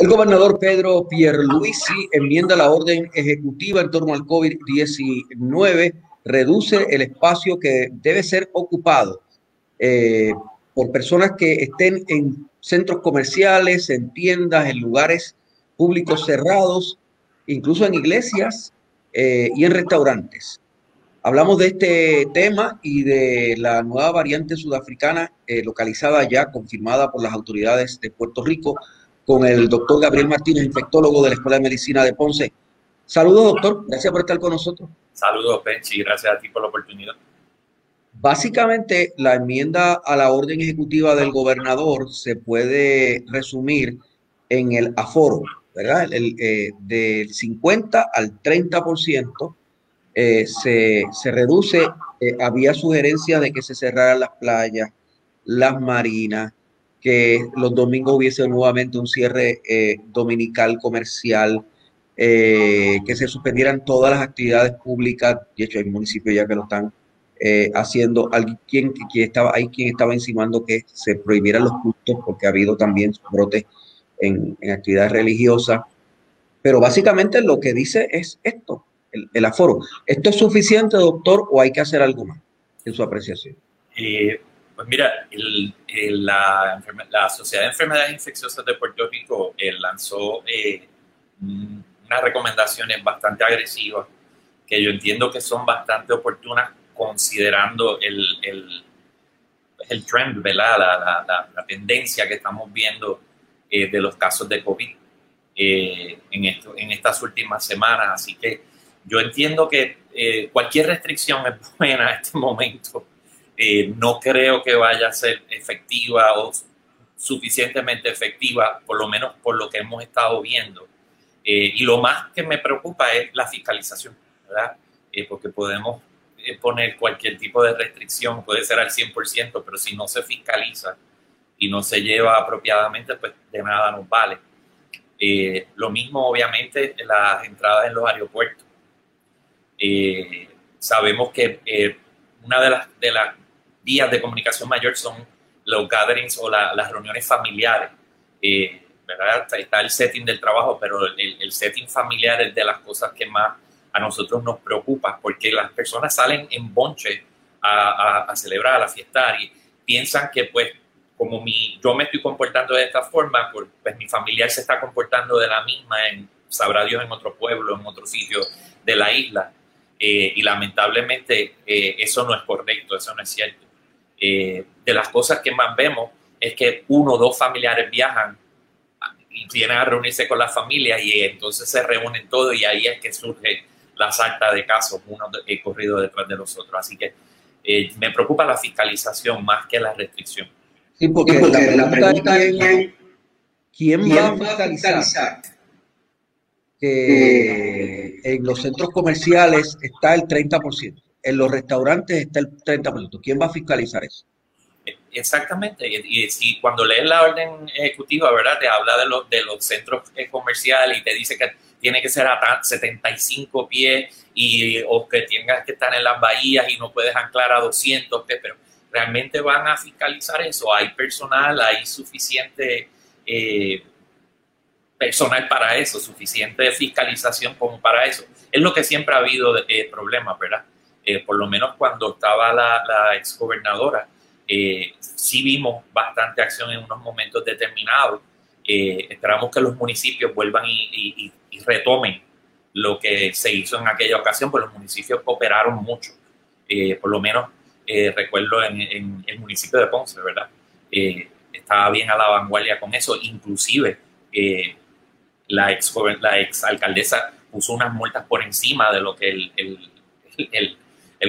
El gobernador Pedro Pierluisi enmienda la orden ejecutiva en torno al COVID-19, reduce el espacio que debe ser ocupado eh, por personas que estén en centros comerciales, en tiendas, en lugares públicos cerrados incluso en iglesias eh, y en restaurantes. Hablamos de este tema y de la nueva variante sudafricana eh, localizada ya, confirmada por las autoridades de Puerto Rico, con el doctor Gabriel Martínez, infectólogo de la Escuela de Medicina de Ponce. Saludos, doctor. Gracias por estar con nosotros. Saludos, Penchi. Gracias a ti por la oportunidad. Básicamente, la enmienda a la orden ejecutiva del gobernador se puede resumir en el aforo. ¿verdad? El, eh, del 50 al 30% eh, se, se, reduce. Eh, había sugerencia de que se cerraran las playas, las marinas, que los domingos hubiese nuevamente un cierre dominical comercial, que se suspendieran todas las actividades públicas. De hecho, hay municipios ya que lo están haciendo. Alguien que, estaba, hay quien estaba insinuando que se prohibieran los cultos porque ha habido también brotes en, actividades religiosas. Pero básicamente lo que dice es esto, el, aforo. ¿Esto es suficiente, doctor, o hay que hacer algo más en su apreciación? Eh, pues mira, la, la, Sociedad de Enfermedades Infecciosas de Puerto Rico eh, lanzó eh, unas recomendaciones bastante agresivas que yo entiendo que son bastante oportunas considerando el, el, el trend, ¿verdad? La, la, la, tendencia que estamos viendo eh, de los casos de COVID eh, en, esto, en estas últimas semanas. Así que yo entiendo que eh, cualquier restricción es buena en este momento. No creo que vaya a ser efectiva o suficientemente efectiva, por lo menos por lo que hemos estado viendo. y lo más que me preocupa es la fiscalización, ¿verdad? porque podemos poner cualquier tipo de restricción, puede ser al 100%, pero si no se fiscaliza, y no se lleva apropiadamente, pues de nada nos vale. Eh, lo mismo, obviamente, en las entradas en los aeropuertos. Eh, sabemos que eh, una de las, de las vías de comunicación mayor son los gatherings o las reuniones familiares. ¿verdad? Está el setting del trabajo, pero el, setting familiar es de las cosas que más a nosotros nos preocupa, porque las personas salen en bonche a, a, a celebrar, a la fiesta y piensan que pues como mi, yo me estoy comportando de esta forma, pues mi familiar se está comportando de la misma, en, sabrá Dios, en otro pueblo, en otro sitio de la isla. Eh, y lamentablemente eh, eso no es correcto, eso no es cierto. Eh, de las cosas que más vemos es que uno o dos familiares viajan y vienen a reunirse con la familia y entonces se reúnen todos y ahí es que surge la salta de casos, uno he corrido detrás de los otros. Así que me preocupa la fiscalización más que la restricción. Sí, porque, la, pregunta, es ¿quién, va a fiscalizar? Que en los centros comerciales está el 30%, en los restaurantes está el 30%. ¿Quién va a fiscalizar eso? Exactamente, y, si cuando lees la orden ejecutiva, ¿verdad? Te habla de los, de los centros comerciales y te dice que tiene que ser a 75 pies y, o que tengas que estar en las bahías y no puedes anclar a 200 pies, pero realmente van a fiscalizar eso. Hay personal, hay suficiente eh, personal para eso, suficiente fiscalización como para eso. Es lo que siempre ha habido de, eh, problemas, ¿verdad? Eh, por lo menos cuando estaba la, la exgobernadora, sí vimos bastante acción en unos momentos determinados. esperamos que los municipios vuelvan y, retomen lo que se hizo en aquella ocasión, pues los municipios cooperaron mucho, por lo menos eh, recuerdo en, el municipio de Ponce, ¿verdad? Eh, estaba bien a la vanguardia con eso, inclusive eh, la, ex, alcaldesa puso unas multas por encima de lo que el,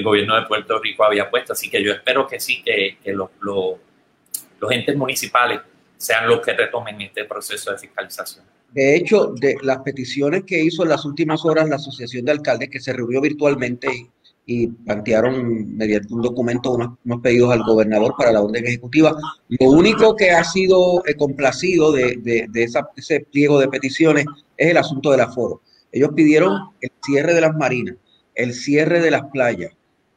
gobierno de Puerto Rico había puesto, así que yo espero que sí, que, los, los, entes municipales sean los que retomen este proceso de fiscalización. De hecho, de las peticiones que hizo en las últimas horas la Asociación de Alcaldes, que se reunió virtualmente y, plantearon mediante un documento unos, pedidos al gobernador para la orden ejecutiva, lo único que ha sido eh, complacido de, de, ese pliego de peticiones es el asunto del aforo. Ellos pidieron el cierre de las marinas, el cierre de las playas,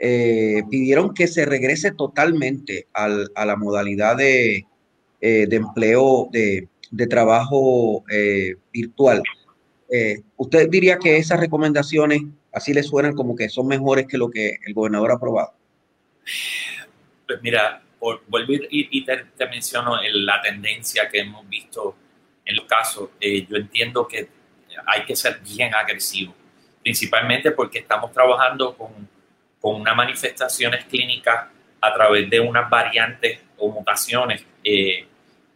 eh, pidieron que se regrese totalmente a la modalidad de, eh, de empleo, de, de trabajo eh, virtual. ¿Usted diría que esas recomendaciones así le suenan como que son mejores que lo que el gobernador ha aprobado? Pues mira, por, vuelvo y, te, te, menciono la tendencia que hemos visto en los casos. yo entiendo que hay que ser bien agresivo, principalmente porque estamos trabajando con con unas manifestaciones clínicas a través de unas variantes o mutaciones eh,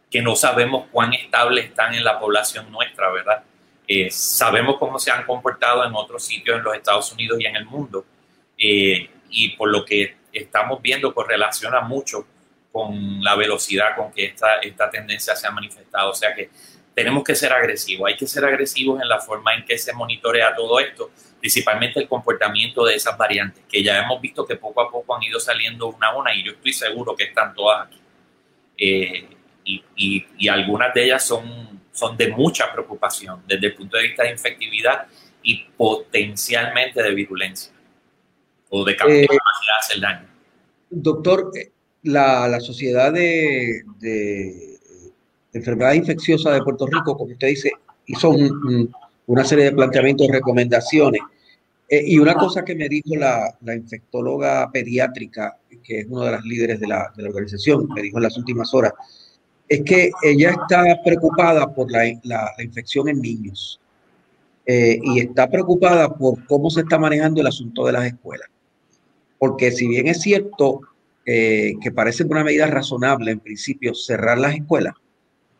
que no sabemos cuán estables están en la población nuestra, ¿verdad? Eh, sabemos cómo se han comportado en otros sitios en los Estados Unidos y en el mundo, eh, y por lo que estamos viendo correlaciona mucho con la velocidad con que esta, esta tendencia se ha manifestado. O sea que tenemos que ser agresivos, hay que ser agresivos en la forma en que se monitorea todo esto, principalmente el comportamiento de esas variantes, que ya hemos visto que poco a poco han ido saliendo una a una y yo estoy seguro que están todas aquí. Eh, y, y, algunas de ellas son, son de mucha preocupación desde el punto de vista de infectividad y potencialmente de virulencia o de capacidad eh, de hacer daño. Doctor, eh, la, la sociedad de, de, enfermedad infecciosa de Puerto Rico, como usted dice, hizo un una serie de planteamientos recomendaciones. Eh, y una cosa que me dijo la, la, infectóloga pediátrica, que es una de las líderes de la, de la, organización, me dijo en las últimas horas, es que ella está preocupada por la, la infección en niños eh, y está preocupada por cómo se está manejando el asunto de las escuelas. Porque si bien es cierto eh, que parece una medida razonable en principio cerrar las escuelas,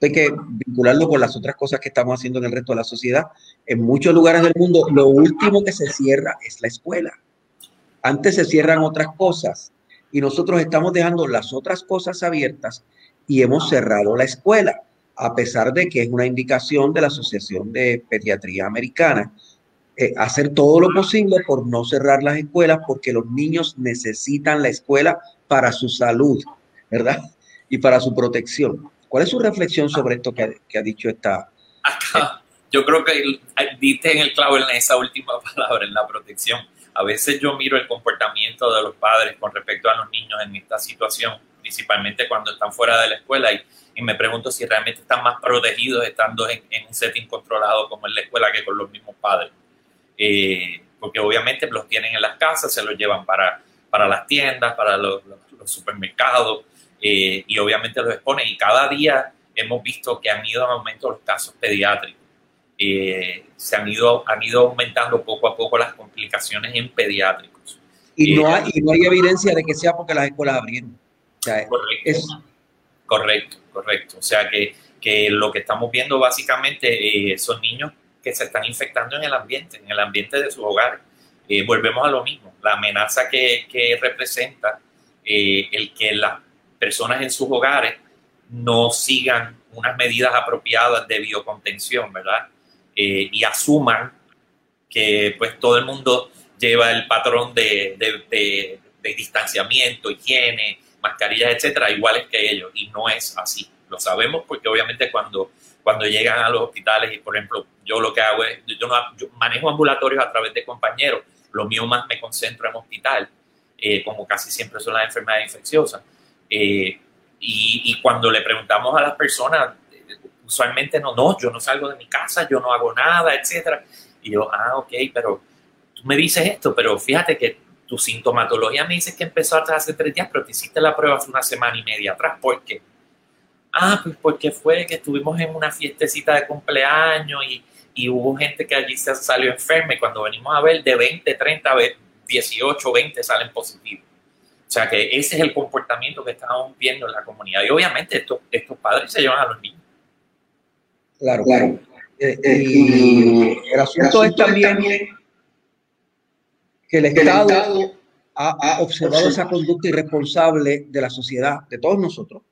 hay que vincularlo con las otras cosas que estamos haciendo en el resto de la sociedad. En muchos lugares del mundo, lo último que se cierra es la escuela. Antes se cierran otras cosas y nosotros estamos dejando las otras cosas abiertas y hemos cerrado la escuela, a pesar de que es una indicación de la Asociación de Pediatría Americana. Eh, hacer todo lo posible por no cerrar las escuelas porque los niños necesitan la escuela para su salud, ¿verdad? Y para su protección. ¿Cuál es su reflexión sobre esto que, ha dicho esta? yo creo que diste en el clavo en esa última palabra, en la protección. A veces yo miro el comportamiento de los padres con respecto a los niños en esta situación, principalmente cuando están fuera de la escuela, y, me pregunto si realmente están más protegidos estando en, un setting controlado como en la escuela que con los mismos padres. Eh, porque obviamente los tienen en las casas, se los llevan para, para las tiendas, para los supermercados, eh, y obviamente los expone. Y cada día hemos visto que han ido en aumento los casos pediátricos. Eh, se han ido, han ido aumentando poco a poco las complicaciones en pediátricos. Y, no, hay, y no hay evidencia de que sea porque las escuelas abrieron. correcto, correcto, correcto. O sea que, que lo que estamos viendo básicamente eh, son niños que se están infectando en el ambiente, en el ambiente de su hogar. volvemos a lo mismo, la amenaza que, que representa el que las personas en sus hogares no sigan unas medidas apropiadas de biocontención, ¿verdad? Eh, y asuman que pues todo el mundo lleva el patrón de, de, distanciamiento, higiene, mascarillas, etcétera, iguales que ellos. Y no es así. Lo sabemos porque obviamente cuando, cuando llegan a los hospitales, y por ejemplo, yo lo que hago es, yo, no, manejo ambulatorios a través de compañeros, lo mío más me concentro en hospital, eh, como casi siempre son las enfermedades infecciosas. Eh, y, cuando le preguntamos a las personas, usualmente no, no, yo no salgo de mi casa, yo no hago nada, etcétera. Y yo, ah, ok, pero tú me dices esto, pero fíjate que tu sintomatología me dice que empezó hace tres días, pero te hiciste la prueba hace una semana y media atrás. ¿Por qué? Ah, pues porque fue que estuvimos en una fiestecita de cumpleaños y, y hubo gente que allí se salió enferma y cuando venimos a ver de 20, 30, 18, 20 salen positivos. O sea que ese es el comportamiento que estamos viendo en la comunidad. Y obviamente estos, estos padres se llevan a los niños. Claro, claro. Eh, eh, y el asunto, es también, que el Estado, ha, observado esa conducta irresponsable de la sociedad, de todos nosotros,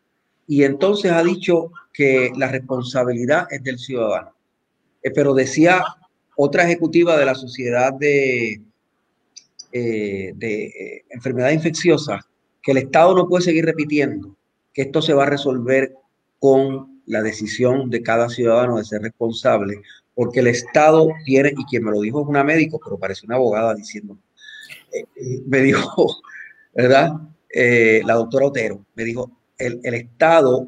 y entonces ha dicho que la responsabilidad es del ciudadano. Eh, pero decía otra ejecutiva de la Sociedad de, eh, de eh, Enfermedades Infecciosas que el Estado no puede seguir repitiendo que esto se va a resolver con la decisión de cada ciudadano de ser responsable, porque el Estado tiene, y quien me lo dijo es una médico, pero parece una abogada diciendo, me dijo, ¿verdad? la doctora Otero, me dijo, el, el Estado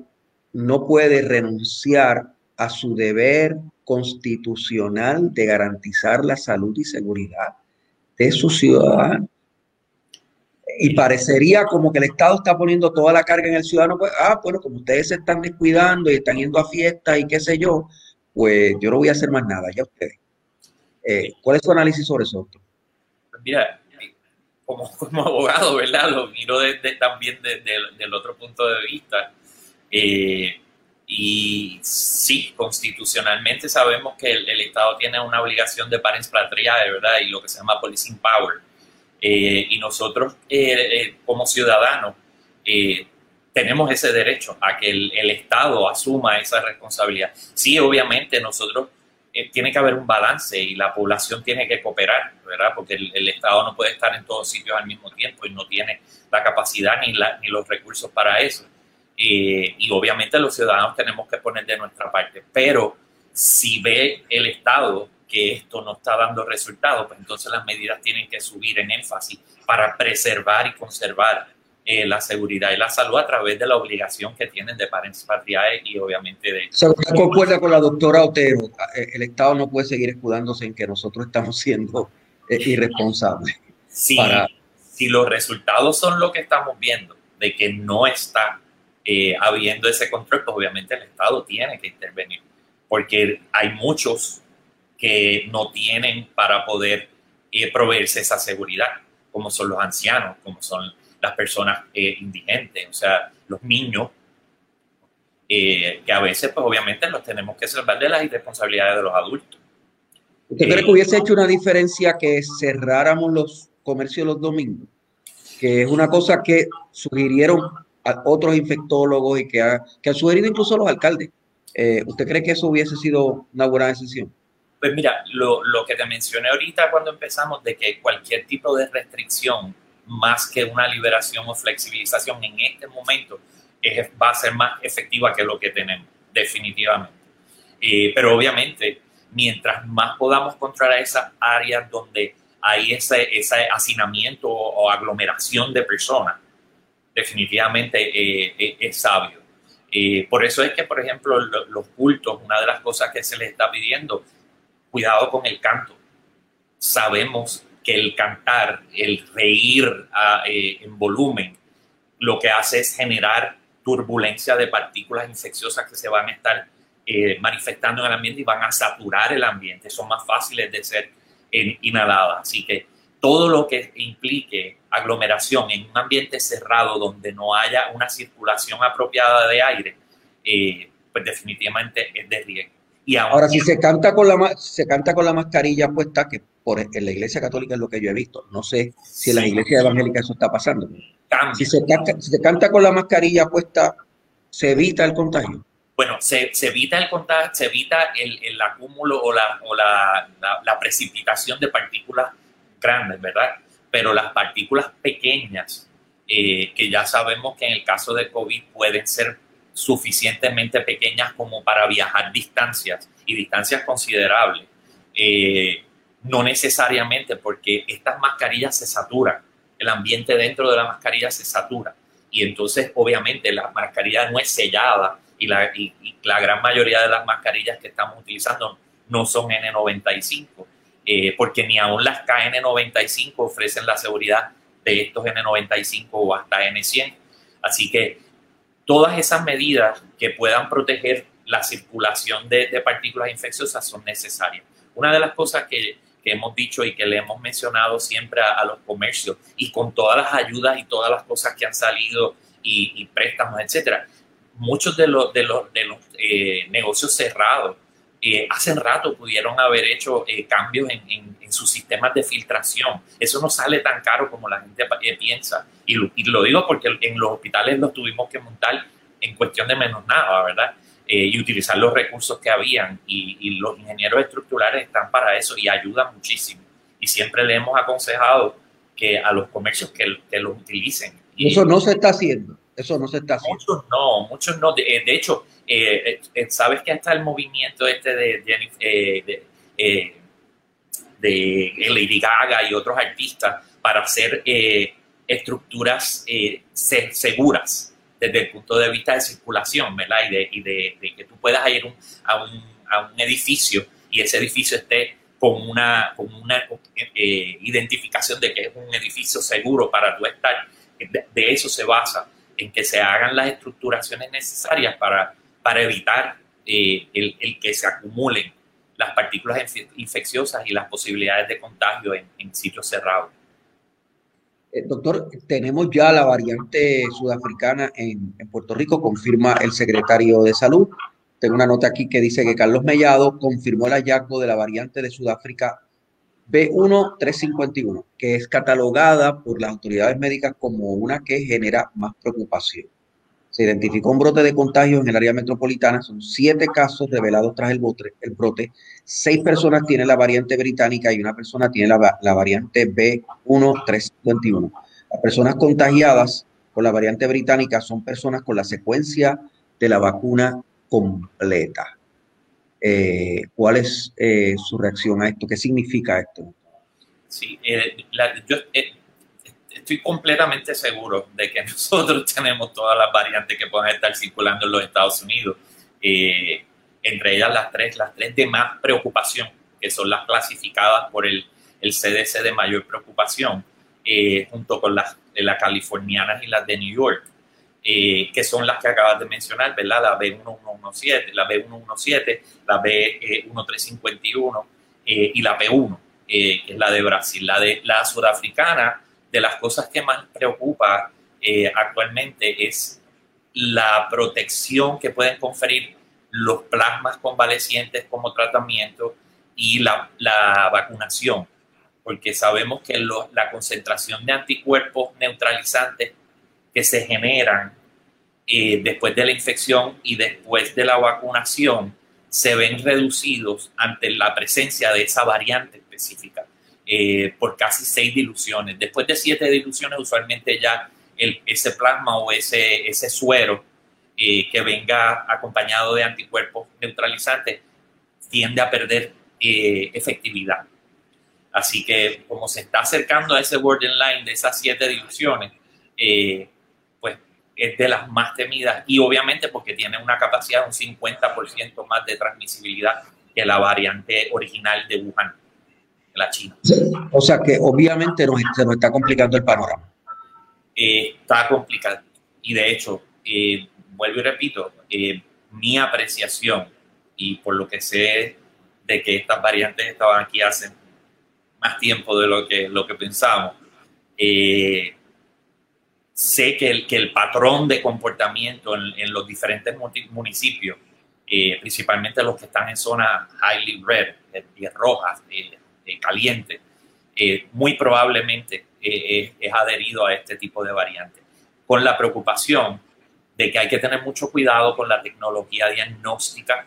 no puede renunciar a su deber constitucional de garantizar la salud y seguridad de sus ciudadanos. Y parecería como que el Estado está poniendo toda la carga en el ciudadano. Pues, ah, bueno, como ustedes se están descuidando y están yendo a fiestas y qué sé yo, pues yo no voy a hacer más nada, ya ustedes. Eh, ¿Cuál es su análisis sobre eso? Pues mira, como, como abogado, ¿verdad? Lo miro también desde el otro punto de vista. Eh, y sí, constitucionalmente sabemos que el, Estado tiene una obligación de parens patriae, ¿verdad? Y lo que se llama policing power. Eh, y nosotros, eh, eh, como ciudadanos, tenemos ese derecho a que el, Estado asuma esa responsabilidad. Sí, obviamente, nosotros tiene que haber un balance y la población tiene que cooperar, ¿verdad? Porque el, Estado no puede estar en todos sitios al mismo tiempo y no tiene la capacidad ni los recursos para eso. Eh, y obviamente los ciudadanos tenemos que poner de nuestra parte, pero si ve el Estado que esto no está dando resultados, pues entonces las medidas tienen que subir en énfasis para preservar y conservar eh, la seguridad y la salud a través de la obligación que tienen de parentes patriae y obviamente de... Se concuerda con la doctora Otero, eh, el Estado no puede seguir escudándose en que nosotros estamos siendo irresponsables. Si, si los resultados son lo que estamos viendo, de que no está eh, habiendo ese control, pues obviamente el Estado tiene que intervenir, porque hay muchos que no tienen para poder eh, proveerse esa seguridad, como son los ancianos, como son las personas eh, indigentes, o sea, los niños, que a veces, pues obviamente los tenemos que salvar de las irresponsabilidades de los adultos. ¿Usted cree que hubiese hecho una diferencia que cerráramos los comercios los domingos? Que es una cosa que sugirieron otros infectólogos y que, ha, que han sugerido incluso los alcaldes. Eh, ¿Usted cree que eso hubiese sido una buena decisión? Pues mira, lo, lo, que te mencioné ahorita cuando empezamos de que cualquier tipo de restricción, más que una liberación o flexibilización en este momento, es, va a ser más efectiva que lo que tenemos, definitivamente. Eh, pero obviamente, mientras más podamos controlar esas áreas donde hay ese, ese hacinamiento o aglomeración de personas, definitivamente eh, eh, es sabio. Eh, por eso es que, por ejemplo, los cultos, una de las cosas que se les está pidiendo, cuidado con el canto. Sabemos que el cantar, el reír ah, en volumen, lo que hace es generar turbulencia de partículas infecciosas que se van a estar manifestando en el ambiente y van a saturar el ambiente. Son más fáciles de ser inhaladas. Así que todo lo que implique aglomeración en un ambiente cerrado donde no haya una circulación apropiada de aire, eh, pues definitivamente es de riesgo. Y Ahora, si se canta, con la, se canta con la mascarilla puesta, que por, en la iglesia católica es lo que yo he visto, no sé si en las iglesias evangélicas eso está pasando. Si se, si se, canta con la mascarilla puesta, ¿se evita el contagio? Bueno, se, se evita el contagio, se evita el, el acúmulo o, la, o la, la precipitación de partículas grandes, ¿verdad? Pero las partículas pequeñas, eh, que ya sabemos que en el caso de COVID pueden ser suficientemente pequeñas como para viajar distancias y distancias considerables, eh, no necesariamente porque estas mascarillas se saturan, el ambiente dentro de la mascarilla se satura y entonces obviamente la mascarilla no es sellada y la, y la gran mayoría de las mascarillas que estamos utilizando no son N95 eh, porque ni aún las KN95 ofrecen la seguridad de estos N95 o hasta N100. Así que todas esas medidas que puedan proteger la circulación de, partículas infecciosas son necesarias. Una de las cosas que, hemos dicho y que le hemos mencionado siempre a, los comercios y con todas las ayudas y todas las cosas que han salido y, préstamos, etcétera, muchos de los, de los, de los eh, negocios cerrados eh, hace rato pudieron haber hecho eh, cambios en, sus sistemas de filtración. Eso no sale tan caro como la gente eh, piensa. Y lo, digo porque en los hospitales los tuvimos que montar en cuestión de menos nada, ¿verdad? Eh, y utilizar los recursos que habían. Y, los ingenieros estructurales están para eso y ayudan muchísimo. Y siempre le hemos aconsejado que a los comercios que, que los utilicen. Y eso no se está haciendo. Eso no se está haciendo. Muchos no, muchos no. De, eh, hecho, eh, sabes que está el movimiento este de, Lady Gaga y otros artistas para hacer estructuras seguras desde el punto de vista de circulación, ¿verdad? Y de, que tú puedas ir a, un, edificio y ese edificio esté con una, eh, identificación de que es un edificio seguro para tu estar. De, eso se basa en que se hagan las estructuraciones necesarias para, para evitar eh, el, que se acumulen las partículas infecciosas y las posibilidades de contagio en sitios cerrados. Eh, doctor, tenemos ya la variante sudafricana en, Puerto Rico, confirma el secretario de Salud. Tengo una nota aquí que dice que Carlos Mellado confirmó el hallazgo de la variante de Sudáfrica B1351, que es catalogada por las autoridades médicas como una que genera más preocupación. Se identificó un brote de contagio en el área metropolitana. Son siete casos revelados tras el, el brote. Seis personas tienen la variante británica y una persona tiene la, la variante B1351. Las personas contagiadas con la variante británica son personas con la secuencia de la vacuna completa. Eh, ¿Cuál es eh, su reacción a esto? ¿Qué significa esto? Sí, eh, yo estoy completamente seguro de que nosotros tenemos todas las variantes que puedan estar circulando en los Estados Unidos. Eh, entre ellas las tres, las tres de más preocupación, que son las clasificadas por el, el CDC de mayor preocupación, eh, junto con las, de las californianas y las de New York, eh, que son las que acabas de mencionar, ¿verdad? La B1117, la B117, la B1351 y la P1, que es la de Brasil. La, de, la sudafricana de las cosas que más preocupa eh, actualmente es la protección que pueden conferir los plasmas convalecientes como tratamiento y la, vacunación, porque sabemos que la concentración de anticuerpos neutralizantes que se generan eh, después de la infección y después de la vacunación se ven reducidos ante la presencia de esa variante específica. Eh, por casi seis diluciones. Después de siete diluciones, usualmente ya el, ese plasma o ese, ese suero eh, que venga acompañado de anticuerpos neutralizantes tiende a perder eh, efectividad. Así que como se está acercando a ese borderline de esas siete diluciones, pues es de las más temidas y obviamente porque tiene una capacidad de un 50% más de transmisibilidad que la variante original de Wuhan la China. O sea que obviamente nos, se nos está complicando el panorama. Eh, está complicado. Y de hecho, eh, vuelvo y repito, eh, mi apreciación y por lo que sé de que estas variantes estaban aquí hace más tiempo de lo que, lo que pensamos, sé que el, que el patrón de comportamiento en, los diferentes municipios, principalmente los que están en zonas highly red, de rojas, eh, eh, muy probablemente eh, es adherido a este tipo de variantes. Con la preocupación de que hay que tener mucho cuidado con la tecnología diagnóstica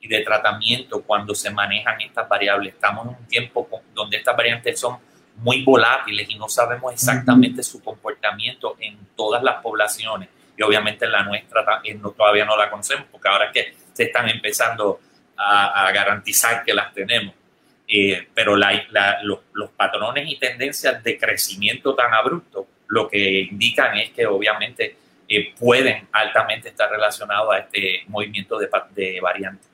y de tratamiento cuando se manejan estas variables. Estamos en un tiempo donde estas variantes son muy volátiles y no sabemos exactamente su comportamiento en todas las poblaciones. Y obviamente en la nuestra todavía no la conocemos porque ahora es que se están empezando a garantizar que las tenemos. Eh, pero los, patrones y tendencias de crecimiento tan abrupto lo que indican es que obviamente eh, pueden altamente estar relacionados a este movimiento de, de variantes.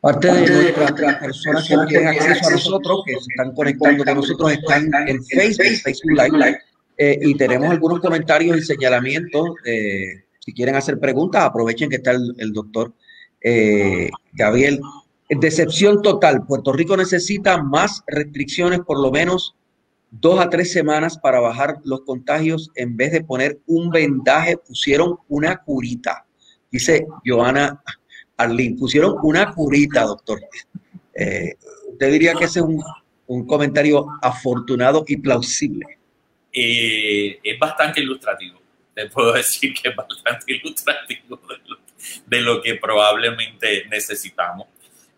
Parte de nuestras personas que tienen acceso a nosotros, que se están conectando con nosotros, están en Facebook, Facebook Live, eh, y tenemos algunos comentarios y señalamientos. si quieren hacer preguntas, aprovechen que está el, el doctor Gabriel Decepción total. Puerto Rico necesita más restricciones, por lo menos dos a tres semanas para bajar los contagios. En vez de poner un vendaje, pusieron una curita. Dice Joana Arlín, pusieron una curita, doctor. Eh, usted diría que ese es un, comentario afortunado y plausible. Eh, es bastante ilustrativo. te puedo decir que es bastante ilustrativo de lo, que probablemente necesitamos.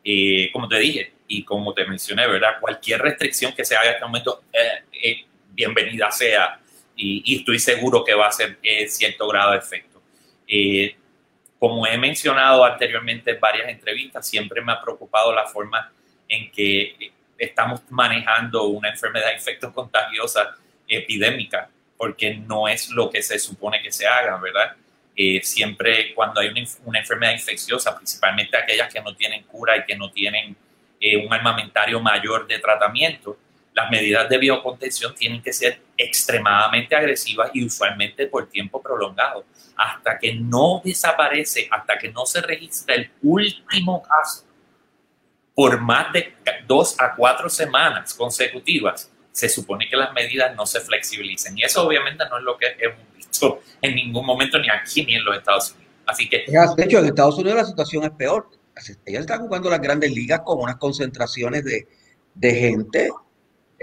Eh, como te dije y como te mencioné, ¿verdad? Cualquier restricción que se haga en este momento, eh, eh, bienvenida sea y, estoy seguro que va a ser cierto grado de efecto. Como he mencionado anteriormente en varias entrevistas, siempre me ha preocupado la forma en que estamos manejando una enfermedad infecto contagiosa epidémica, porque no es lo que se supone que se haga, ¿verdad? Eh, siempre cuando hay una, enfermedad infecciosa, principalmente aquellas que no tienen cura y que no tienen eh, un armamentario mayor de tratamiento, las medidas de biocontención tienen que ser extremadamente agresivas y usualmente por tiempo prolongado, hasta que no desaparece, hasta que no se registra el último caso por más de dos a cuatro semanas consecutivas, se supone que las medidas no se flexibilicen. Y eso obviamente no es lo que hemos visto en ningún momento ni aquí ni en los Estados Unidos. Así que... De hecho, en Estados Unidos la situación es peor. Ellos están jugando las grandes ligas con unas concentraciones de, de gente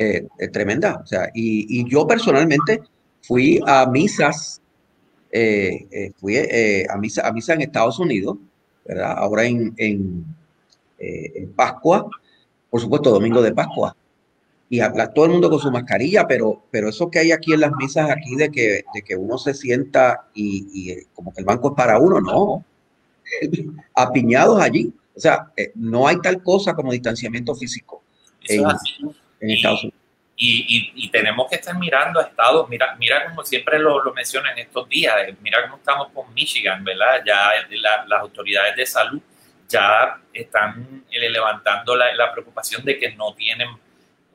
eh, eh, tremenda. O sea, y, y, yo personalmente fui a misas, eh, fui a, misa, a misa en Estados Unidos, ¿verdad? Ahora en, en, en Pascua, por supuesto, domingo de Pascua y habla todo el mundo con su mascarilla, pero, pero eso que hay aquí en las misas aquí de que, de que uno se sienta y, y eh, como que el banco es para uno, no. Apiñados allí. O sea, eh, no hay tal cosa como distanciamiento físico en, en, Estados Unidos. Y, y, tenemos que estar mirando a Estados, mira, mira como siempre lo, lo mencionan estos días, eh, mira cómo estamos con Michigan, ¿verdad? Ya las autoridades de salud ya están levantando la, la preocupación de que no tienen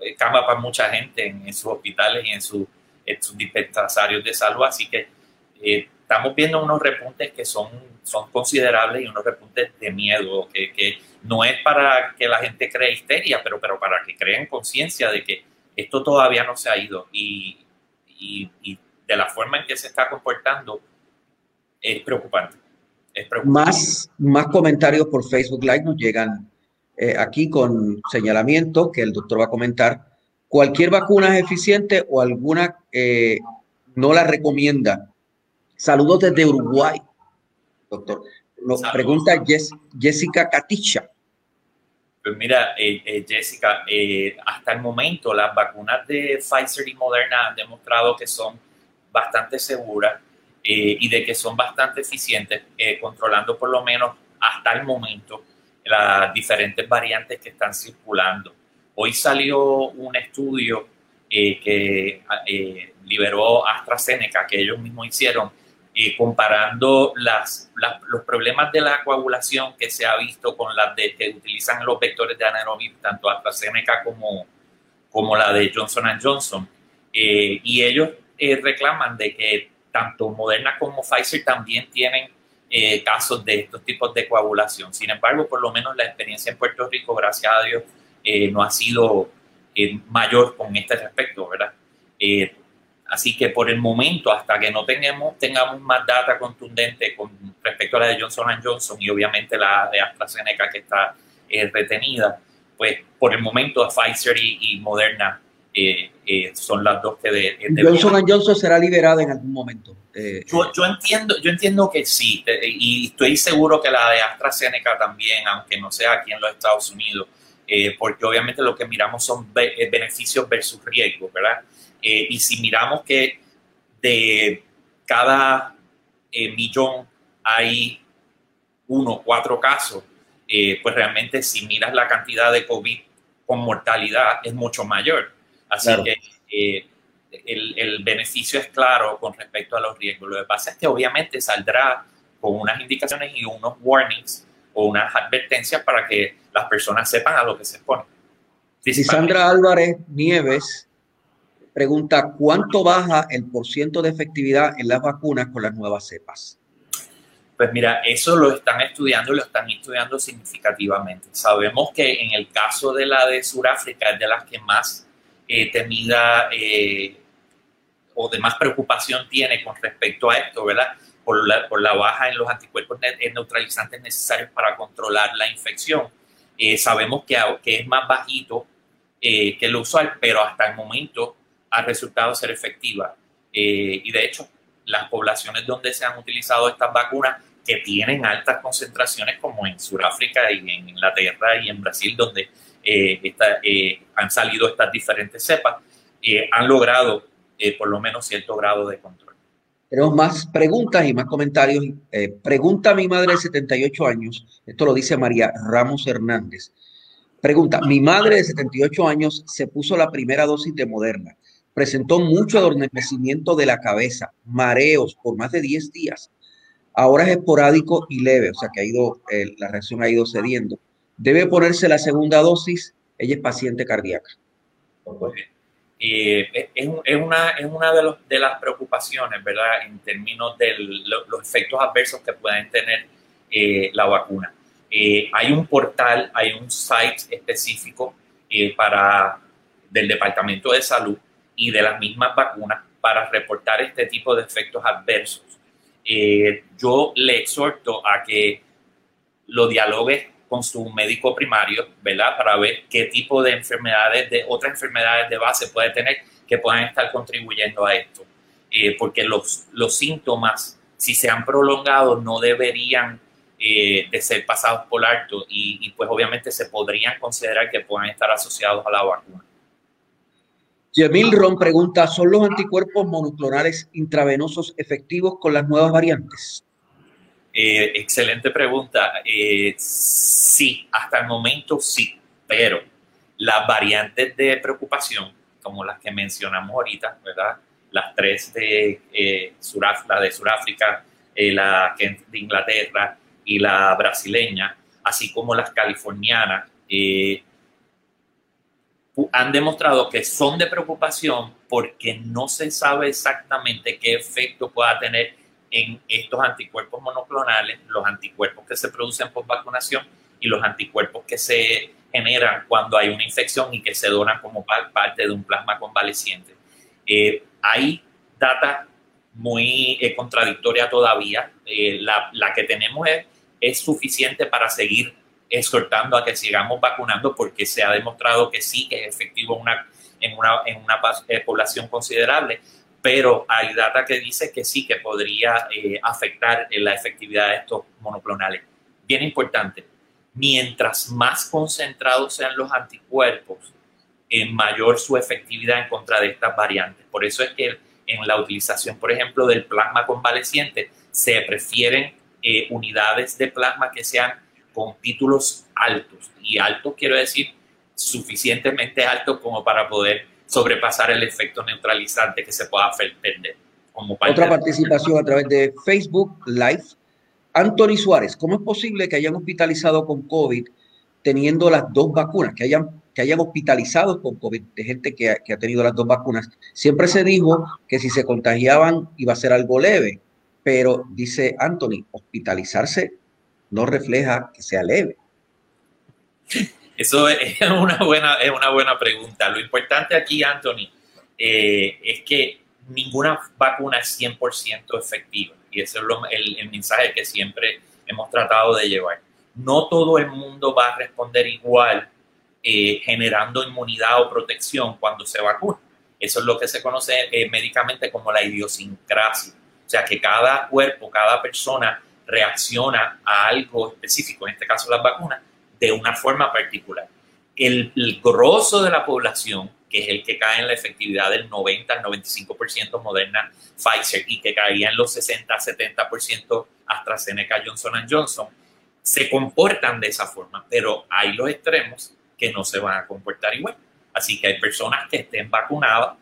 eh, cama para mucha gente en, sus hospitales y en, sus dispensarios de salud. Así que eh, estamos viendo unos repuntes que son, son considerables y unos repuntes de miedo, que, que no es para que la gente cree histeria, pero, pero para que creen conciencia de que esto todavía no se ha ido y, y, de la forma en que se está comportando es preocupante. Es preocupante. Más, más comentarios por Facebook Live nos llegan eh, aquí con señalamiento que el doctor va a comentar. Cualquier vacuna es eficiente o alguna eh, no la recomienda. Saludos desde Uruguay, doctor. Nos pregunta Jessica Caticha. Pues mira, eh, Jessica, hasta el momento las vacunas de Pfizer y Moderna han demostrado que son bastante seguras y de que son bastante eficientes, controlando por lo menos hasta el momento las diferentes variantes que están circulando. Hoy salió un estudio eh, que eh, liberó AstraZeneca, que ellos mismos hicieron, eh, comparando las, los problemas de la coagulación que se ha visto con las de, que utilizan los vectores de anaerobic, tanto AstraZeneca como, como la de Johnson Johnson. y ellos reclaman de que tanto Moderna como Pfizer también tienen eh, casos de estos tipos de coagulación. Sin embargo, por lo menos la experiencia en Puerto Rico, gracias a Dios, eh, no ha sido eh, mayor con este respecto, ¿verdad? Así que por el momento, hasta que no tengamos, tengamos más data contundente con respecto a la de Johnson Johnson y obviamente la de AstraZeneca que está retenida, pues por el momento Pfizer y Moderna eh, eh, son las dos que de, Johnson Johnson será liberada en algún momento. Eh, yo, entiendo, yo entiendo que sí, y estoy seguro que la de AstraZeneca también, aunque no sea aquí en los Estados Unidos, porque obviamente lo que miramos son beneficios versus riesgos, ¿verdad? Y si miramos que de cada millón hay uno, o cuatro casos, pues realmente si miras la cantidad de COVID con mortalidad es mucho mayor. Así que eh, el, beneficio es claro con respecto a los riesgos. Lo que pasa es que obviamente saldrá con unas indicaciones y unos warnings o unas advertencias para que las personas sepan a lo que se exponen. Sandra Álvarez Nieves pregunta, ¿cuánto baja el porciento de efectividad en las vacunas con las nuevas cepas? Pues mira, eso lo están estudiando lo están estudiando significativamente. Sabemos que en el caso de la de Sudáfrica es de las que más eh, temida eh, o de más preocupación tiene con respecto a esto, ¿verdad? Por la, por la baja en los anticuerpos neutralizantes necesarios para controlar la infección. Eh, sabemos que, que, es más bajito eh, que lo usual, pero hasta el momento ha resultado ser efectiva. y de hecho, las poblaciones donde se han utilizado estas vacunas que tienen altas concentraciones como en Sudáfrica y en Inglaterra y en Brasil, donde eh, eh, han salido estas diferentes cepas, eh, han logrado por lo menos cierto grado de control. Tenemos más preguntas y más comentarios. pregunta a mi madre de 78 años, esto lo dice María Ramos Hernández. Pregunta, mi madre de 78 años se puso la primera dosis de Moderna. Presentó mucho adormecimiento de la cabeza, mareos por más de 10 días. Ahora es esporádico y leve, o sea que ha ido, la reacción ha ido cediendo. Debe ponerse la segunda dosis. Ella es paciente cardíaca. Eh, es, una, es una de, los, de, las preocupaciones, ¿verdad? En términos de los efectos adversos que pueden tener eh, la vacuna. Eh, hay un portal, hay un site específico eh, para, del Departamento de Salud y de las mismas vacunas para reportar este tipo de efectos adversos. Eh, yo le exhorto a que lo dialogue con su médico primario, ¿verdad? Para ver qué tipo de enfermedades, de otras enfermedades de base puede tener que puedan estar contribuyendo a esto. porque los, los síntomas, si se han prolongado, no deberían eh, de ser pasados por alto y, pues obviamente se podrían considerar que puedan estar asociados a la vacuna. Yemil Ron pregunta, ¿son los anticuerpos monoclonales intravenosos efectivos con las nuevas variantes? Eh, excelente pregunta. Eh, sí, hasta el momento sí, pero las variantes de preocupación, como las que mencionamos ahorita, ¿verdad? Las tres de, eh, la de Sudáfrica, la de Inglaterra y la brasileña, así como las californianas, eh, han demostrado que son de preocupación porque no se sabe exactamente qué efecto pueda tener en estos anticuerpos monoclonales, los anticuerpos que se producen por vacunación y los anticuerpos que se generan cuando hay una infección y que se donan como parte de un plasma convaleciente. Eh, hay data muy eh, contradictoria todavía. la, la, que tenemos es es suficiente para seguir exhortando a que sigamos vacunando porque se ha demostrado que sí que es efectivo una, en, una, en una eh, población considerable, pero hay data que dice que sí que podría eh, afectar la efectividad de estos monoclonales. Bien importante, mientras más concentrados sean los anticuerpos, en mayor su efectividad en contra de estas variantes. Por eso es que en la utilización, por ejemplo, del plasma convaleciente, se prefieren eh, unidades de plasma que sean con títulos altos. Y alto quiero decir suficientemente alto como para poder sobrepasar el efecto neutralizante que se pueda perder. Como Otra participación a través de Facebook Live. Anthony Suárez, ¿cómo es posible que hayan hospitalizado con COVID teniendo las dos vacunas, que hayan, que hayan hospitalizado con COVID, de gente que, que ha tenido las dos vacunas? Siempre se dijo que si se contagiaban iba a ser algo leve pero dice Anthony, hospitalizarse no refleja que sea leve. Eso es una buena, es una buena pregunta. Lo importante aquí, Anthony, eh, es que ninguna vacuna es 100% efectiva. Y ese es el, mensaje que siempre hemos tratado de llevar. No todo el mundo va a responder igual eh, generando inmunidad o protección cuando se vacuna. Eso es lo que se conoce eh, médicamente como la idiosincrasia. O sea, que cada cuerpo, cada persona reacciona a algo específico, en este caso las vacunas, de una forma particular. El, el grosso de la población, que es el que cae en la efectividad del 90 al 95% Moderna Pfizer y que caía en los 60 70% AstraZeneca Johnson Johnson, se comportan de esa forma, pero hay los extremos que no se van a comportar igual. Así que hay personas que estén vacunadas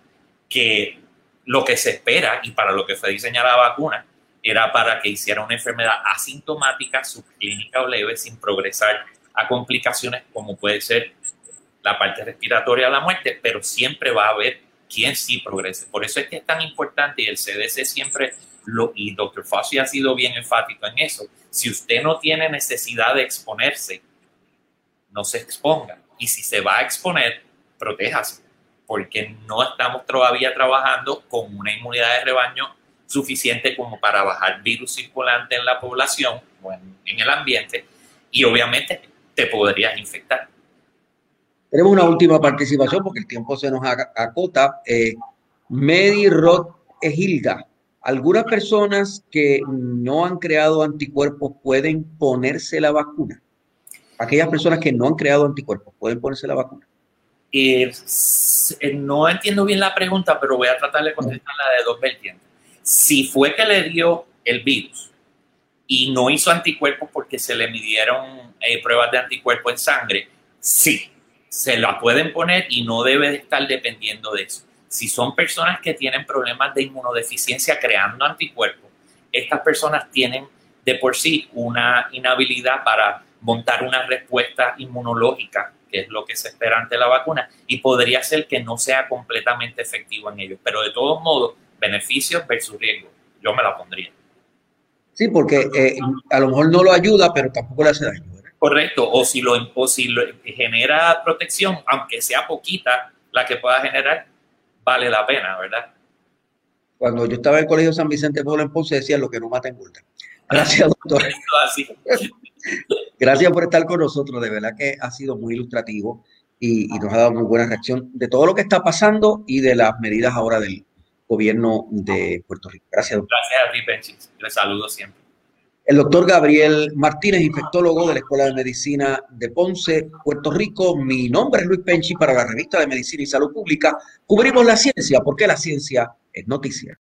que lo que se espera y para lo que fue diseñada la vacuna era para que hiciera una enfermedad asintomática, subclínica o leve, sin progresar a complicaciones como puede ser la parte respiratoria la muerte, pero siempre va a haber quien sí progrese. Por eso es que es tan importante y el CDC siempre lo, y Dr. Fauci ha sido bien enfático en eso. Si usted no tiene necesidad de exponerse, no se exponga. Y si se va a exponer, protéjase porque no estamos todavía trabajando con una inmunidad de rebaño suficiente como para bajar virus circulante en la población o en, el ambiente y obviamente te podrías infectar. Tenemos una última participación porque el tiempo se nos acota. Eh, Medi Rod Egilda algunas personas que no han creado anticuerpos pueden ponerse la vacuna. Aquellas personas que no han creado anticuerpos pueden ponerse la vacuna. Eh, no entiendo bien la pregunta, pero voy a tratar de contestarla de dos vertientes. Si fue que le dio el virus y no hizo anticuerpos porque se le midieron eh, pruebas de anticuerpos en sangre, sí, se la pueden poner y no debe de estar dependiendo de eso. Si son personas que tienen problemas de inmunodeficiencia creando anticuerpos, estas personas tienen de por sí una inhabilidad para montar una respuesta inmunológica, que es lo que se espera ante la vacuna, y podría ser que no sea completamente efectivo en ellos. Pero de todos modos, beneficios versus riesgo, yo me la pondría. Sí, porque eh, a lo mejor no lo ayuda, pero tampoco le hace daño. Correcto, o si, lo, o si lo genera protección, aunque sea poquita la que pueda generar, vale la pena, ¿verdad? Cuando yo estaba en el Colegio San Vicente Pablo en Ponce decía lo que no mata engorda. Gracias, doctor. Gracias por estar con nosotros, de verdad que ha sido muy ilustrativo y, nos ha dado muy buena reacción de todo lo que está pasando y de las medidas ahora del gobierno de Puerto Rico. Gracias, doctor. Gracias a ti, Penchis. Les saludo siempre. El doctor Gabriel Martínez, infectólogo de la Escuela de Medicina de Ponce, Puerto Rico. Mi nombre es Luis Penchi para la revista de Medicina y Salud Pública. Cubrimos la ciencia porque la ciencia es noticia.